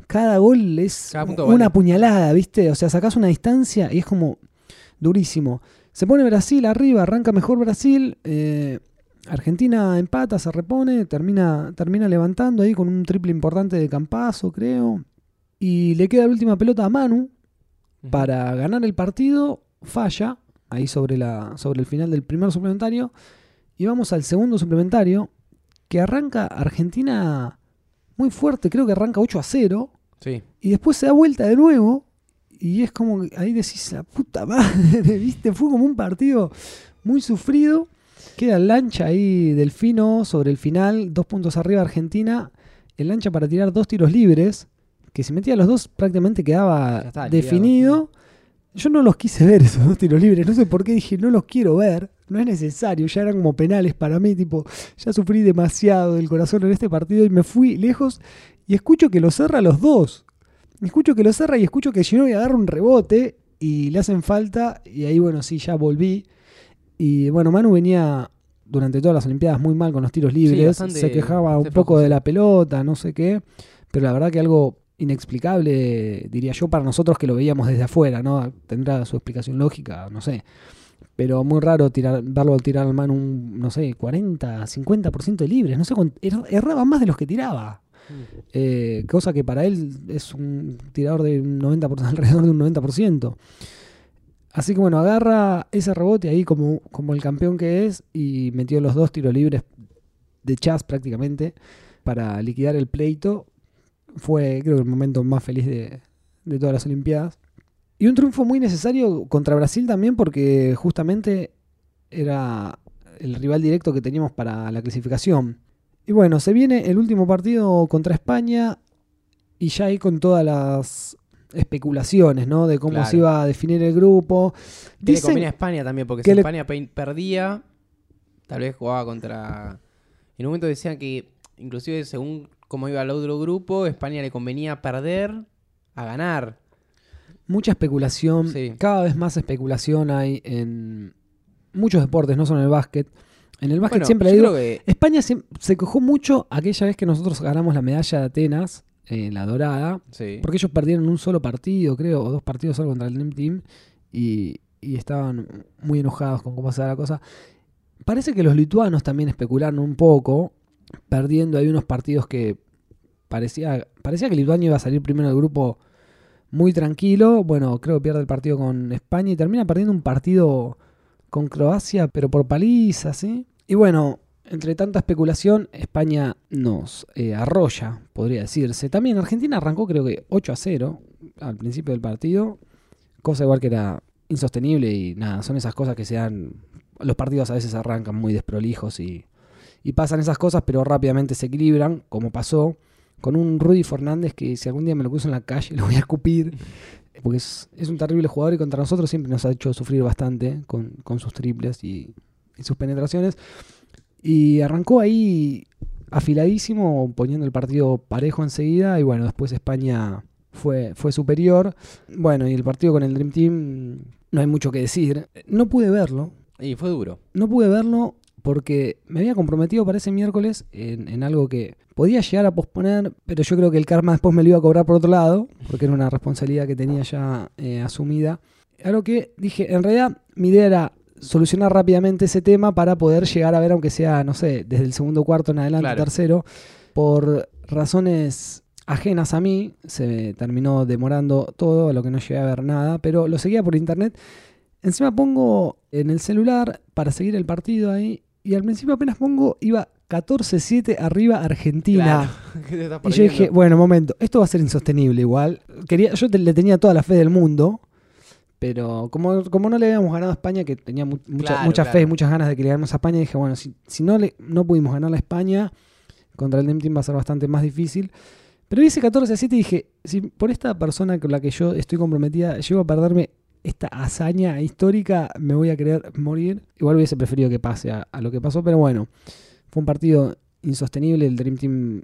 [SPEAKER 3] cada gol es
[SPEAKER 4] Cada
[SPEAKER 3] una
[SPEAKER 4] vale.
[SPEAKER 3] puñalada, ¿viste? O sea, sacás una distancia y es como durísimo. Se pone Brasil arriba, arranca mejor Brasil. eh, Argentina empata, se repone, termina, termina levantando ahí con un triple importante de Campazo, creo. Y le queda la última pelota a Manu para ganar el partido. Falla ahí sobre, la, sobre el final del primer suplementario. Y vamos al segundo suplementario, que arranca Argentina muy fuerte, creo que arranca 8 a 0.
[SPEAKER 4] Sí.
[SPEAKER 3] Y después se da vuelta de nuevo. Y es como que ahí decís, la puta madre, ¿viste? Fue como un partido muy sufrido. Queda el lancha ahí Delfino sobre el final, dos puntos arriba Argentina. El lancha para tirar dos tiros libres, que si metía los dos prácticamente quedaba definido. Yo no los quise ver esos dos tiros libres, no sé por qué dije no los quiero ver, no es necesario, ya eran como penales para mí, tipo, ya sufrí demasiado del corazón en este partido y me fui lejos y escucho que lo cerra los dos. Escucho que lo cerra y escucho que Ginóbili agarra un rebote y le hacen falta y ahí bueno, sí, ya volví. Y bueno, Manu venía durante todas las Olimpiadas muy mal con los tiros libres,
[SPEAKER 4] bastante-
[SPEAKER 3] se quejaba un poco de la pelota, no sé qué, pero la verdad que algo inexplicable, diría yo, para nosotros que lo veíamos desde afuera, ¿no? Tendrá su explicación lógica, no sé. Pero muy raro tirar, verlo tirar al Manu un, no sé, 40, 50% de libres, no sé, er- erraba más de los que tiraba. Eh, cosa que para él es un tirador de un 90%, alrededor de un 90%. Así que bueno, agarra ese rebote ahí como, como el campeón que es y metió los dos tiros libres de Chas prácticamente para liquidar el pleito. Fue creo el momento más feliz de, de todas las Olimpiadas. Y un triunfo muy necesario contra Brasil también porque justamente era el rival directo que teníamos para la clasificación. Y bueno, se viene el último partido contra España y ya ahí con todas las especulaciones, ¿no? De cómo
[SPEAKER 4] Claro.
[SPEAKER 3] se iba a definir el grupo.
[SPEAKER 4] Que le conviene a España también, porque
[SPEAKER 3] que
[SPEAKER 4] si
[SPEAKER 3] le-
[SPEAKER 4] España pe- perdía, tal vez jugaba contra. En un momento decían que, inclusive según cómo iba el otro grupo, España le convenía perder a ganar.
[SPEAKER 3] mucha especulación,
[SPEAKER 4] Sí.
[SPEAKER 3] cada vez más especulación hay en muchos deportes, no solo en el básquet. En el básquet
[SPEAKER 4] Bueno,
[SPEAKER 3] siempre
[SPEAKER 4] yo
[SPEAKER 3] digo,
[SPEAKER 4] que
[SPEAKER 3] España se quejó mucho aquella vez que nosotros ganamos la medalla de Atenas, eh, la dorada,
[SPEAKER 4] sí.
[SPEAKER 3] porque ellos perdieron un solo partido, creo, o dos partidos solo contra el Dream Team, y, y estaban muy enojados con cómo se da la cosa. Parece que los lituanos también especularon un poco, perdiendo ahí unos partidos que parecía, parecía que Lituania iba a salir primero del grupo muy tranquilo. Bueno, creo que pierde el partido con España y termina perdiendo un partido con Croacia, pero por paliza, ¿sí? Y bueno, entre tanta especulación, España nos eh, arrolla, podría decirse. También Argentina arrancó creo que 8 a 0 al principio del partido, cosa igual que era insostenible y nada, son esas cosas que se dan, los partidos a veces arrancan muy desprolijos y, y pasan esas cosas, pero rápidamente se equilibran, como pasó con un Rudy Fernández que si algún día me lo cruzo en la calle lo voy a escupir, porque es, es un terrible jugador y contra nosotros siempre nos ha hecho sufrir bastante con, con sus triples y, y sus penetraciones. Y arrancó ahí afiladísimo, poniendo el partido parejo enseguida. Y bueno, después España fue, fue superior. Bueno, y el partido con el Dream Team, no hay mucho que decir. No pude verlo.
[SPEAKER 4] Y fue duro.
[SPEAKER 3] No pude verlo porque me había comprometido para ese miércoles en, en algo que podía llegar a posponer, pero yo creo que el karma después me lo iba a cobrar por otro lado, porque era una responsabilidad que tenía ya eh, asumida. Algo que dije, en realidad mi idea era solucionar rápidamente ese tema para poder llegar a ver, aunque sea, no sé, desde el segundo cuarto en adelante,
[SPEAKER 4] Claro.
[SPEAKER 3] tercero, por razones ajenas a mí, se terminó demorando todo, a lo que no llegué a ver nada, pero lo seguía por internet. Encima pongo en el celular para seguir el partido ahí, y al principio apenas pongo, iba 14-7 arriba Argentina.
[SPEAKER 4] Claro. ¿Qué te estás
[SPEAKER 3] Y yo dije, bueno, momento, esto va a ser insostenible igual. Quería, yo te- le tenía toda la fe del mundo, pero como, como no le habíamos ganado a España, que tenía mu- mucha,
[SPEAKER 4] Claro,
[SPEAKER 3] mucha fe y muchas ganas de que le ganemos a España, dije, bueno, si, si no, le, no pudimos ganar a España, contra el Dream Team va a ser bastante más difícil. Pero hice 14 a 7 y dije, si por esta persona con la que yo estoy comprometida llego a perderme esta hazaña histórica, me voy a querer morir. Igual hubiese preferido que pase a, lo que pasó, pero bueno, fue un partido insostenible. El Dream Team,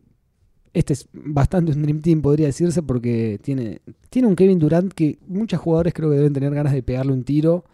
[SPEAKER 3] este es bastante un Dream Team, podría decirse, porque tiene, tiene un Kevin Durant que muchos jugadores creo que deben tener ganas de pegarle un tiro.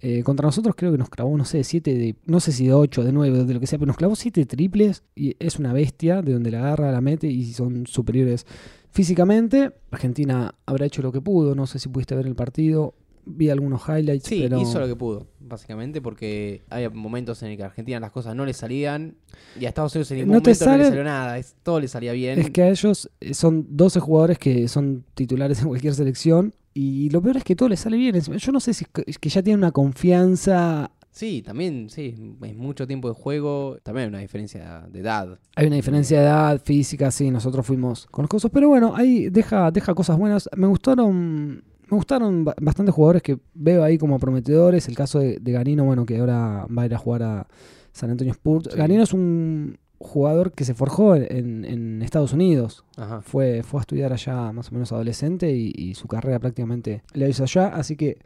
[SPEAKER 3] Eh, contra nosotros creo que nos clavó, no sé, 7 de, no sé si de 8, de 9, de lo que sea, pero nos clavó 7 triples y es una bestia de donde la agarra, la mete y son superiores físicamente. Argentina habrá hecho lo que pudo, no sé si pudiste ver el partido, vi algunos highlights,
[SPEAKER 4] Sí,
[SPEAKER 3] pero
[SPEAKER 4] hizo lo que pudo, básicamente, porque hay momentos en el que a Argentina las cosas no le salían y a Estados Unidos en ningún
[SPEAKER 3] No
[SPEAKER 4] momento no le salió nada, es- todo le salía bien.
[SPEAKER 3] es que a ellos eh, son 12 jugadores que son titulares en cualquier selección y lo peor es que todo les sale bien. Yo no sé si es que- es que ya tienen una confianza
[SPEAKER 4] Sí, también, sí, es mucho tiempo de juego, también hay una diferencia de edad.
[SPEAKER 3] Hay una diferencia de edad, física, sí, nosotros fuimos con los cosas, pero bueno, ahí deja, deja cosas buenas. Me gustaron, me gustaron ba- bastantes jugadores que veo ahí como prometedores. El caso de, de Ganino, bueno, que ahora va a ir a jugar a San Antonio Spurs.
[SPEAKER 4] Sí.
[SPEAKER 3] Ganino es un jugador que se forjó en, en Estados Unidos.
[SPEAKER 4] Ajá.
[SPEAKER 3] Fue, fue a estudiar allá más o menos adolescente y, y su carrera prácticamente la hizo allá. Así que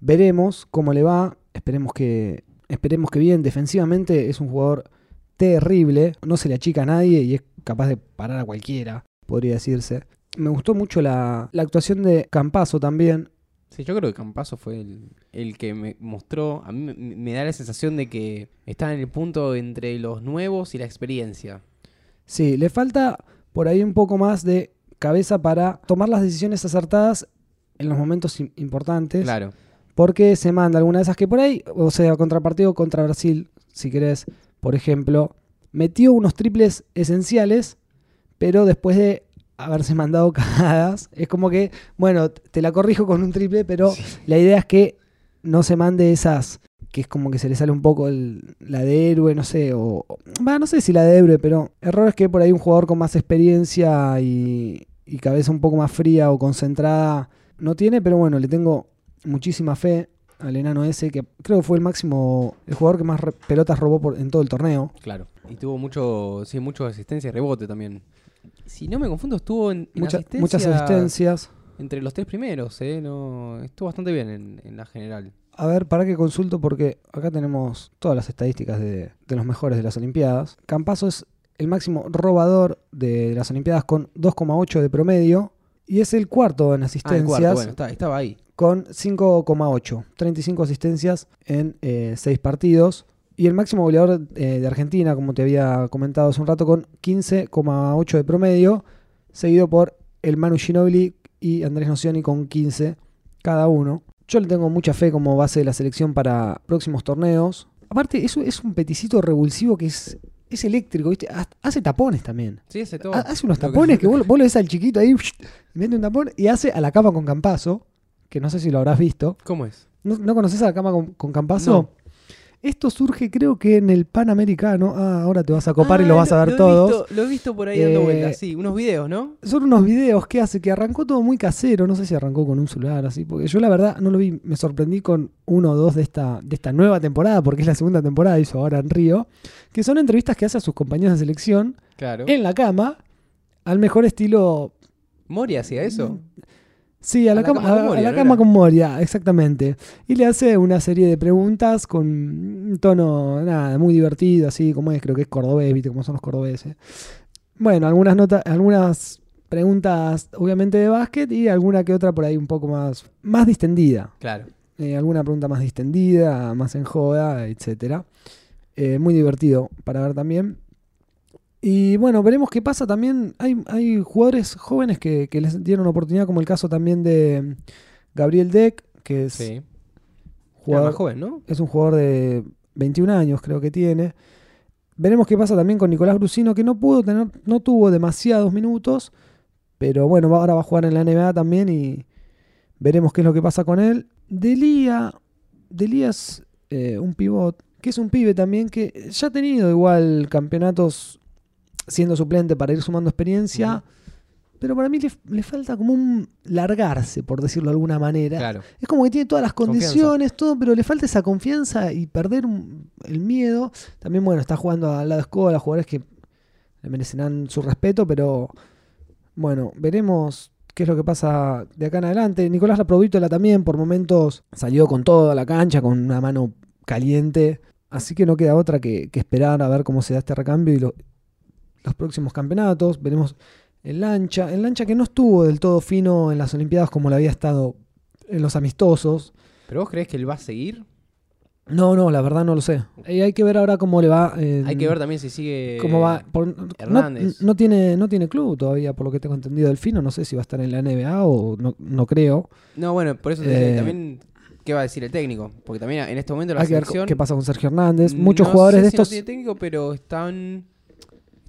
[SPEAKER 3] veremos cómo le va. Esperemos que, esperemos que bien. Defensivamente es un jugador terrible. No se le achica a nadie y es capaz de parar a cualquiera, podría decirse. Me gustó mucho la, la actuación de Campazo también.
[SPEAKER 4] Sí, yo creo que Campazo fue el, el que me mostró, a mí me, me da la sensación de que está en el punto entre los nuevos y la experiencia.
[SPEAKER 3] Sí, le falta por ahí un poco más de cabeza para tomar las decisiones acertadas en los momentos im- importantes.
[SPEAKER 4] Claro.
[SPEAKER 3] Porque se manda alguna de esas que por ahí, o sea, contrapartido contra Brasil, si querés, por ejemplo, metió unos triples esenciales, pero después de haberse mandado cagadas, es como que, bueno, te la corrijo con un triple, pero la idea es que no se mande esas, que es como que se le sale un poco el- la de héroe, no sé, o, va, no sé si la de héroe, pero errores que por ahí un jugador con más experiencia y, y cabeza un poco más fría o concentrada no tiene, pero bueno, le tengo muchísima fe al enano ese, que creo que fue el máximo, el jugador que más pelotas robó por, en todo el torneo.
[SPEAKER 4] Claro. Y tuvo mucho, sí, mucho asistencia y rebote también. Si no me confundo, estuvo en, en
[SPEAKER 3] Mucha-
[SPEAKER 4] asistencia
[SPEAKER 3] muchas asistencias.
[SPEAKER 4] entre los tres primeros, ¿eh? No, estuvo bastante bien en, en la general.
[SPEAKER 3] A ver, para que consulto, porque acá tenemos todas las estadísticas de, de los mejores de las Olimpiadas. Campazo es el máximo robador de las Olimpiadas con 2,8 de promedio. Y es el cuarto en
[SPEAKER 4] Ah, el
[SPEAKER 3] asistencias
[SPEAKER 4] cuarto, bueno, está- estaba ahí.
[SPEAKER 3] con 5,8. 35 asistencias en 6 partidos. Y el máximo goleador eh, de Argentina, como te había comentado hace un rato, con 15,8 de promedio. Seguido por el Manu Ginobili y Andrés Nocioni con 15 cada uno. Yo le tengo mucha fe como base de la selección para próximos torneos. Aparte, eso es un peticito revulsivo que es, es eléctrico, ¿viste? Hace tapones también.
[SPEAKER 4] Sí, ese todo.
[SPEAKER 3] Ha- Hace unos tapones que vos, vos lo ves al chiquito ahí, mete un tapón y hace a la cama con Campazo, que no sé si lo habrás visto.
[SPEAKER 4] ¿Cómo es?
[SPEAKER 3] ¿No, no conoces a la cama con, con Campazo?
[SPEAKER 4] No.
[SPEAKER 3] Esto surge creo que en el Panamericano. Ah, ahora te vas a copar y
[SPEAKER 4] Ah,
[SPEAKER 3] lo vas a ver todos.
[SPEAKER 4] visto- lo he visto por ahí dando
[SPEAKER 3] Eh,
[SPEAKER 4] vueltas, sí. Unos videos, ¿no?
[SPEAKER 3] Son unos videos que hace que arrancó todo muy casero. No sé si arrancó con un celular así. Porque yo la verdad no lo vi. Me sorprendí con uno o dos de esta, de esta nueva temporada. Porque es la segunda temporada, hizo ahora en Río. Que son entrevistas que hace a sus compañeros de selección
[SPEAKER 4] Claro.
[SPEAKER 3] en la cama. Al mejor estilo
[SPEAKER 4] Mori hacía eso.
[SPEAKER 3] Sí, a la,
[SPEAKER 4] A la
[SPEAKER 3] cama, a la
[SPEAKER 4] ¿no
[SPEAKER 3] cama con Moria, exactamente. Y le hace una serie de preguntas con un tono, nada, muy divertido, así como es, creo que es cordobés, viste cómo son los cordobeses. Bueno, algunas notas, algunas preguntas obviamente de básquet y alguna que otra por ahí un poco más, más distendida.
[SPEAKER 4] Claro.
[SPEAKER 3] Eh, alguna pregunta más distendida, más en joda, etcétera. Eh, muy divertido para ver también. Y bueno, veremos qué pasa también. Hay, hay jugadores jóvenes que, que les dieron oportunidad, como el caso también de Gabriel Deck, que es,
[SPEAKER 4] Sí.
[SPEAKER 3] Jugador,
[SPEAKER 4] más joven, ¿no?
[SPEAKER 3] es un jugador de 21 años, creo que tiene. Veremos qué pasa también con Nicolás Brusino, que no pudo tener, no tuvo demasiados minutos, pero bueno, va- ahora va a jugar en la NBA también y veremos qué es lo que pasa con él. Delía, Delía es eh, un pivot, que es un pibe también que ya ha tenido igual campeonatos siendo suplente para ir sumando experiencia, pero para mí le, le falta como un largarse, por decirlo de alguna manera.
[SPEAKER 4] Claro.
[SPEAKER 3] Es como que tiene todas las
[SPEAKER 4] Confianza.
[SPEAKER 3] condiciones, todo, pero le falta esa confianza y perder un- el miedo. También, bueno, está jugando al lado de Escola, jugadores que le merecerán su respeto, pero bueno, veremos qué es lo que pasa de acá en adelante. Nicolás Laprovítola también, por momentos, salió con toda la cancha, con una mano caliente. Así que no queda otra que, que esperar a ver cómo se da este recambio y lo- los próximos campeonatos. Veremos el Lancha. El Lancha que no estuvo del todo fino en las Olimpiadas como lo había estado en los amistosos.
[SPEAKER 4] ¿Pero vos crees que él va a seguir?
[SPEAKER 3] No, no, la verdad no lo sé. Y hay que ver ahora cómo le va.
[SPEAKER 4] Hay que ver también si sigue.
[SPEAKER 3] cómo va. por- no-
[SPEAKER 4] Hernández.
[SPEAKER 3] No, tiene, no tiene club todavía, por lo que tengo entendido del Fino. No sé si va a estar en la NBA o no, no creo.
[SPEAKER 4] No, bueno, por eso
[SPEAKER 3] Eh,
[SPEAKER 4] también. ¿Qué va a decir el técnico? Porque también en este momento la
[SPEAKER 3] Hay que ver
[SPEAKER 4] selección.
[SPEAKER 3] qué pasa con Sergio Hernández. Muchos
[SPEAKER 4] no
[SPEAKER 3] jugadores
[SPEAKER 4] sé
[SPEAKER 3] de
[SPEAKER 4] si no
[SPEAKER 3] estos.
[SPEAKER 4] tiene técnico, pero están.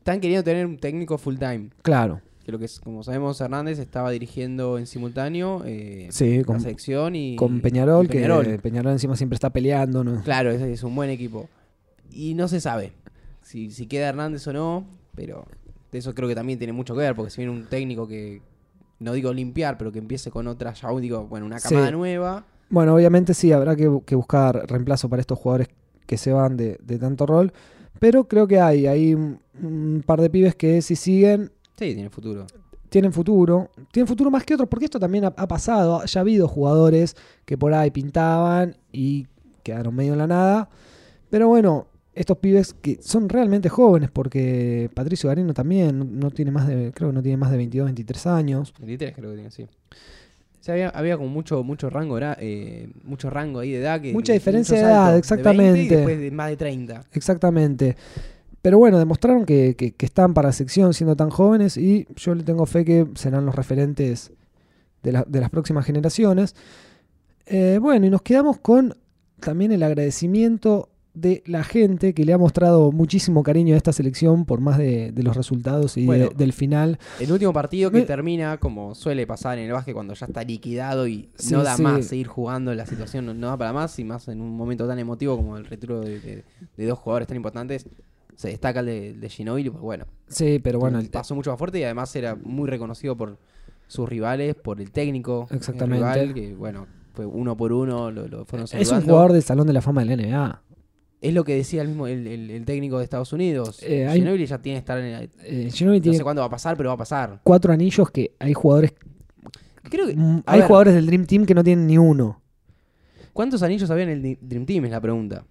[SPEAKER 4] Están queriendo tener un técnico full time.
[SPEAKER 3] Claro,
[SPEAKER 4] Que lo que es, como sabemos, Hernández estaba dirigiendo en simultáneo eh,
[SPEAKER 3] sí,
[SPEAKER 4] la
[SPEAKER 3] con,
[SPEAKER 4] selección y.
[SPEAKER 3] con Peñarol,
[SPEAKER 4] y Peñarol.
[SPEAKER 3] que Peñarol encima siempre está peleando. ¿no?
[SPEAKER 4] Claro, es, es un buen equipo. Y no se sabe si, si queda Hernández o no, pero de eso creo que también tiene mucho que ver, porque si viene un técnico que, no digo limpiar, pero que empiece con otra, ya digo, bueno, una
[SPEAKER 3] Sí.
[SPEAKER 4] camada nueva.
[SPEAKER 3] Bueno, obviamente sí, habrá que, que buscar reemplazo para estos jugadores que se van de, de tanto rol. Pero creo que hay, hay un, par de pibes que si siguen
[SPEAKER 4] Sí, tiene futuro.
[SPEAKER 3] tienen futuro. Tienen futuro más que otros, porque esto también ha, ha pasado. Ya ha habido jugadores que por ahí pintaban y quedaron medio en la nada. Pero bueno, estos pibes que son realmente jóvenes, porque Patricio Garino también no, no tiene más de, creo que no tiene más de 22, 23 años.
[SPEAKER 4] 23 creo que tiene, sí. O sea, había, había como mucho, mucho rango, era, eh, mucho rango ahí de edad. Que,
[SPEAKER 3] Mucha diferencia de edad,
[SPEAKER 4] salto, 20
[SPEAKER 3] exactamente.
[SPEAKER 4] y después de más de 30.
[SPEAKER 3] Exactamente. Pero bueno, demostraron que, que- que están para sección siendo tan jóvenes y yo le tengo fe que serán los referentes de, la- de las próximas generaciones. Eh, bueno, y nos quedamos con también el agradecimiento de la gente que le ha mostrado muchísimo cariño a esta selección por más de, de los resultados y
[SPEAKER 4] Bueno.
[SPEAKER 3] de- del final.
[SPEAKER 4] El último partido que
[SPEAKER 3] Me-
[SPEAKER 4] termina, como suele pasar en el básquet cuando ya está liquidado y
[SPEAKER 3] Sí,
[SPEAKER 4] no da
[SPEAKER 3] sí.
[SPEAKER 4] más seguir jugando, la situación no, no da para más, y más en un momento tan emotivo como el retiro de, de- de dos jugadores tan importantes, se destaca el de, de Ginóbili, pues bueno,
[SPEAKER 3] Sí, pero bueno, el-
[SPEAKER 4] pasó mucho más fuerte y además era muy reconocido por sus rivales, por el técnico. el
[SPEAKER 3] Exactamente.
[SPEAKER 4] rival, que bueno, fue uno por uno, lo, lo fueron
[SPEAKER 3] es un jugador del Salón de la Fama de la NBA.
[SPEAKER 4] Es lo que decía el mismo el, el- el técnico de Estados Unidos.
[SPEAKER 3] Eh, hay-
[SPEAKER 4] Ginóbili ya tiene que estar en el-
[SPEAKER 3] Eh, Ginobili
[SPEAKER 4] No
[SPEAKER 3] tiene
[SPEAKER 4] sé cuándo va a pasar, pero va a pasar.
[SPEAKER 3] cuatro anillos que hay jugadores,
[SPEAKER 4] Creo que.
[SPEAKER 3] mm, hay
[SPEAKER 4] ver,
[SPEAKER 3] jugadores del Dream Team que no tienen ni uno.
[SPEAKER 4] ¿Cuántos anillos había en el Dream Team? Es la pregunta.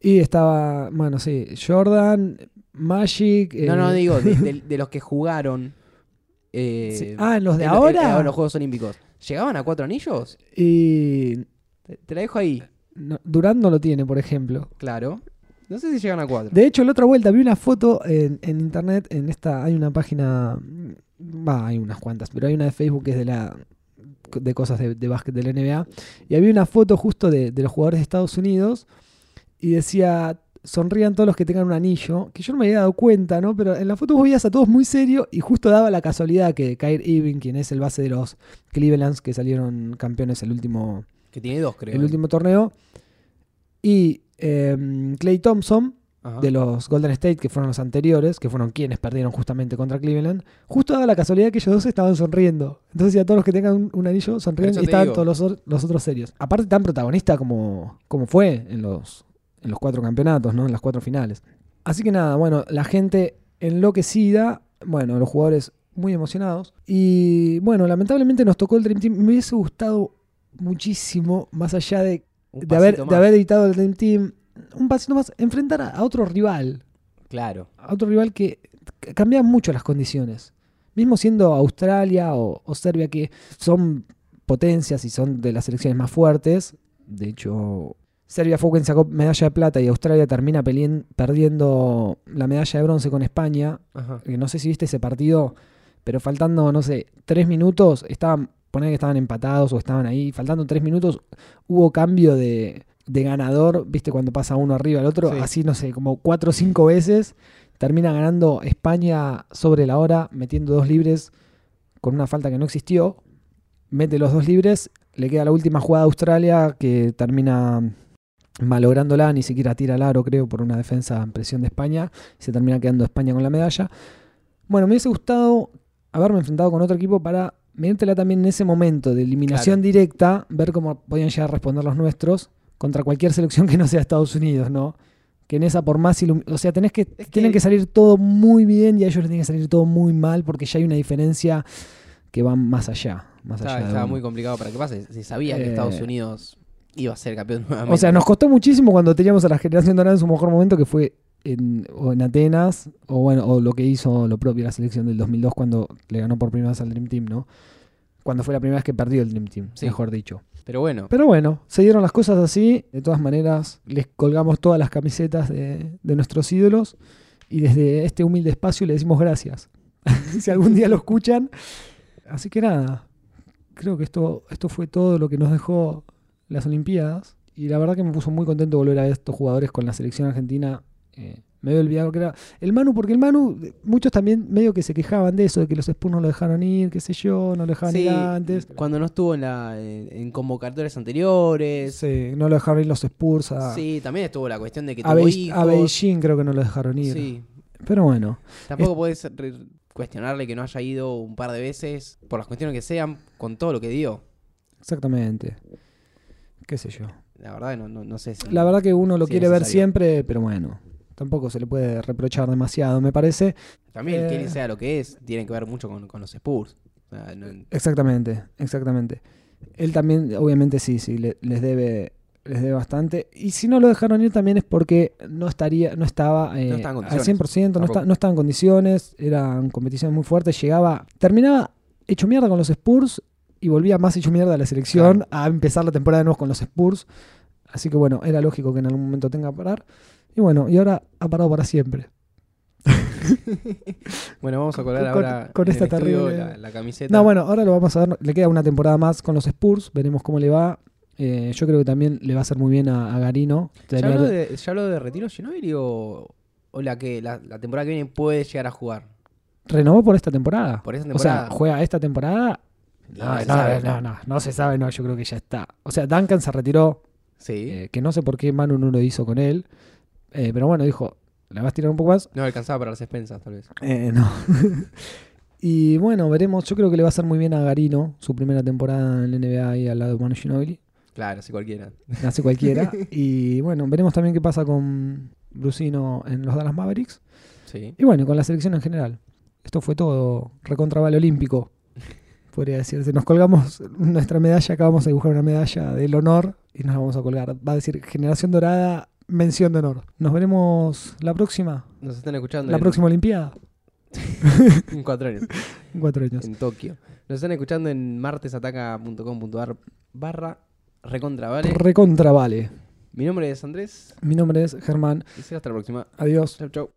[SPEAKER 3] Y estaba, bueno, sí, Jordan, Magic.
[SPEAKER 4] No, no,
[SPEAKER 3] eh,
[SPEAKER 4] digo, de, de- de los que jugaron. eh,
[SPEAKER 3] sí. Ah, ¿los de
[SPEAKER 4] en-
[SPEAKER 3] ahora?
[SPEAKER 4] en- en los Juegos Olímpicos. ¿Llegaban a cuatro anillos?
[SPEAKER 3] Y
[SPEAKER 4] Te, te la dejo ahí,
[SPEAKER 3] no, Durán no lo tiene, por ejemplo.
[SPEAKER 4] claro. No sé si llegan a cuatro.
[SPEAKER 3] De hecho, la otra vuelta vi una foto en, en internet, en esta, hay una página, va, hay unas cuantas, pero hay una de Facebook que es de la de cosas de, de básquet de la NBA, y había una foto justo de, de los jugadores de Estados Unidos, y decía, sonrían todos los que tengan un anillo, que yo no me había dado cuenta, ¿no? Pero en la foto vos veías a todos muy serios, y justo daba la casualidad que Kyrie Irving, quien es el base de los Clevelands, que salieron campeones el último
[SPEAKER 4] Que tiene dos, creo.
[SPEAKER 3] el último torneo. Y Eh, Clay Thompson,
[SPEAKER 4] Ajá.
[SPEAKER 3] de los Golden State, que fueron los anteriores, que fueron quienes perdieron justamente contra Cleveland, justo daba la casualidad que ellos dos estaban sonriendo. Entonces, a todos los que tengan un, un anillo sonríen y estaban
[SPEAKER 4] digo.
[SPEAKER 3] todos los, los otros serios. Aparte, tan protagonista como, como fue en los, en los cuatro campeonatos, ¿no? En las cuatro finales. Así que nada, bueno, la gente enloquecida, bueno, los jugadores muy emocionados. Y bueno, lamentablemente nos tocó el Dream Team. Me hubiese gustado muchísimo, más allá de de haber,
[SPEAKER 4] pasito
[SPEAKER 3] de
[SPEAKER 4] más.
[SPEAKER 3] haber editado el Dream Team, un pasito más, enfrentar a, a otro rival,
[SPEAKER 4] Claro.
[SPEAKER 3] a otro rival que c- cambian mucho las condiciones. Mismo siendo Australia o, o Serbia, que son potencias y son de las selecciones más fuertes. De hecho, Serbia fue quien sacó medalla de plata y Australia termina perdiendo la medalla de bronce con España.
[SPEAKER 4] Ajá.
[SPEAKER 3] No sé si viste ese partido, pero faltando, no sé, tres minutos, estaban, poner que estaban empatados o estaban ahí, faltando tres minutos, hubo cambio de, de ganador, viste, cuando pasa uno arriba al otro,
[SPEAKER 4] Sí.
[SPEAKER 3] así, no sé, como cuatro o cinco veces, termina ganando España sobre la hora, metiendo dos libres con una falta que no existió, mete los dos libres, le queda la última jugada a Australia que termina malográndola, ni siquiera tira al aro, creo, por una defensa en presión de España, y se termina quedando España con la medalla. Bueno, me hubiese gustado haberme enfrentado con otro equipo para medírtela también en ese momento de eliminación directa, ver cómo podían llegar a responder los nuestros contra cualquier selección que no sea Estados Unidos, ¿no? Que en esa por más o sea, tenés que,
[SPEAKER 4] Es
[SPEAKER 3] tienen
[SPEAKER 4] que-
[SPEAKER 3] que salir todo muy bien y a ellos les tiene que salir todo muy mal porque ya hay una diferencia que va más allá, más
[SPEAKER 4] Estaba,
[SPEAKER 3] allá
[SPEAKER 4] estaba muy complicado para que pase. Se sabía que
[SPEAKER 3] Eh,
[SPEAKER 4] Estados Unidos iba a ser campeón nuevamente.
[SPEAKER 3] O sea, nos costó muchísimo cuando teníamos a la generación dorada en su mejor momento, que fue en, o en Atenas, o bueno, o lo que hizo lo propio la selección del 2002 cuando le ganó por primera vez al Dream Team, ¿no? Cuando fue la primera vez que perdió el Dream Team,
[SPEAKER 4] Sí.
[SPEAKER 3] mejor dicho.
[SPEAKER 4] Pero bueno,
[SPEAKER 3] Pero bueno, se dieron las cosas así. De todas maneras, les colgamos todas las camisetas de, de nuestros ídolos. Y desde este humilde espacio le decimos gracias. si algún día lo escuchan. Así que nada, creo que esto, esto fue todo lo que nos dejó las Olimpiadas. Y la verdad que me puso muy contento volver a estos jugadores con la selección argentina. Eh, me había olvidado que era el Manu, porque el Manu, eh, muchos también medio que se quejaban de eso, de que los Spurs no lo dejaron ir, qué sé yo, no lo dejaban
[SPEAKER 4] sí,
[SPEAKER 3] ir antes.
[SPEAKER 4] cuando no estuvo en, la, en, en convocatorias anteriores.
[SPEAKER 3] Sí, no lo dejaron ir los Spurs a,
[SPEAKER 4] Sí, también estuvo la cuestión de que
[SPEAKER 3] a,
[SPEAKER 4] tuvo hijos.
[SPEAKER 3] a Beijing creo que no lo dejaron ir.
[SPEAKER 4] Sí,
[SPEAKER 3] Pero bueno,
[SPEAKER 4] tampoco puedes cuestionarle que no haya ido un par de veces, por las cuestiones que sean, con todo lo que dio.
[SPEAKER 3] exactamente. Qué sé yo.
[SPEAKER 4] La verdad, no, no, no sé si.
[SPEAKER 3] La verdad que uno lo quiere ver siempre, pero bueno, tampoco se le puede reprochar demasiado, me parece.
[SPEAKER 4] También,
[SPEAKER 3] Eh.
[SPEAKER 4] que sea lo que es, tiene que ver mucho con, con los Spurs. O sea, no-
[SPEAKER 3] Exactamente, exactamente. Él también, obviamente sí, sí, le- les debe les debe bastante. Y si no lo dejaron ir también es porque no estaría no estaba eh,
[SPEAKER 4] No
[SPEAKER 3] al
[SPEAKER 4] condiciones,
[SPEAKER 3] 100%, no, está- no estaba en condiciones, eran competiciones muy fuertes, llegaba, terminaba hecho mierda con los Spurs y volvía más hecho mierda a la selección a empezar la temporada de nuevo con los Spurs. Así que bueno, era lógico que en algún momento tenga que parar. Y bueno, y ahora ha parado para siempre.
[SPEAKER 4] Bueno, vamos a colgar
[SPEAKER 3] Con-
[SPEAKER 4] ahora
[SPEAKER 3] con
[SPEAKER 4] en
[SPEAKER 3] esta
[SPEAKER 4] el
[SPEAKER 3] terrible-
[SPEAKER 4] la, la camiseta.
[SPEAKER 3] No, bueno, ahora lo vamos a ver. Le queda una temporada más con los Spurs. Veremos cómo le va. Eh, yo creo que también le va a hacer muy bien a, a Garino.
[SPEAKER 4] ¿Ya habló de, ya habló de retiro Ginobili o, o la que la, la temporada que viene puede llegar a jugar?
[SPEAKER 3] ¿Renovó por esta temporada?
[SPEAKER 4] Por esa
[SPEAKER 3] O sea,
[SPEAKER 4] temporada.
[SPEAKER 3] ¿juega esta temporada? No,
[SPEAKER 4] se sabe.
[SPEAKER 3] no, no, no se sabe, no, yo creo que ya está. O sea, Duncan se retiró,
[SPEAKER 4] Sí.
[SPEAKER 3] eh, que no sé por qué Manu no lo hizo con él, eh, pero bueno, dijo, ¿la vas a tirar un poco más?
[SPEAKER 4] No alcanzaba para las expensas, tal vez.
[SPEAKER 3] Eh, no. y bueno, veremos, yo creo que le va a hacer muy bien a Garino, su primera temporada en la NBA ahí al lado de Manu Ginobili.
[SPEAKER 4] Claro, si cualquiera.
[SPEAKER 3] nace cualquiera. y bueno, veremos también qué pasa con Brusino en los Dallas Mavericks.
[SPEAKER 4] Sí.
[SPEAKER 3] Y bueno, con la selección en general. Esto fue todo recontravale olímpico, podría decirse. Nos colgamos nuestra medalla, acabamos de dibujar una medalla del honor y nos la vamos a colgar. Va a decir Generación Dorada, mención de honor. Nos veremos la próxima,
[SPEAKER 4] Nos están escuchando
[SPEAKER 3] la
[SPEAKER 4] en,
[SPEAKER 3] próxima Olimpiada,
[SPEAKER 4] en cuatro años.
[SPEAKER 3] en cuatro años.
[SPEAKER 4] en Tokio. Nos están escuchando en martesataca.com.ar barra recontravale.
[SPEAKER 3] Recontravale.
[SPEAKER 4] Mi nombre es Andrés
[SPEAKER 3] Mi nombre es Germán.
[SPEAKER 4] y será hasta la próxima.
[SPEAKER 3] Adiós.
[SPEAKER 4] Chau, chau.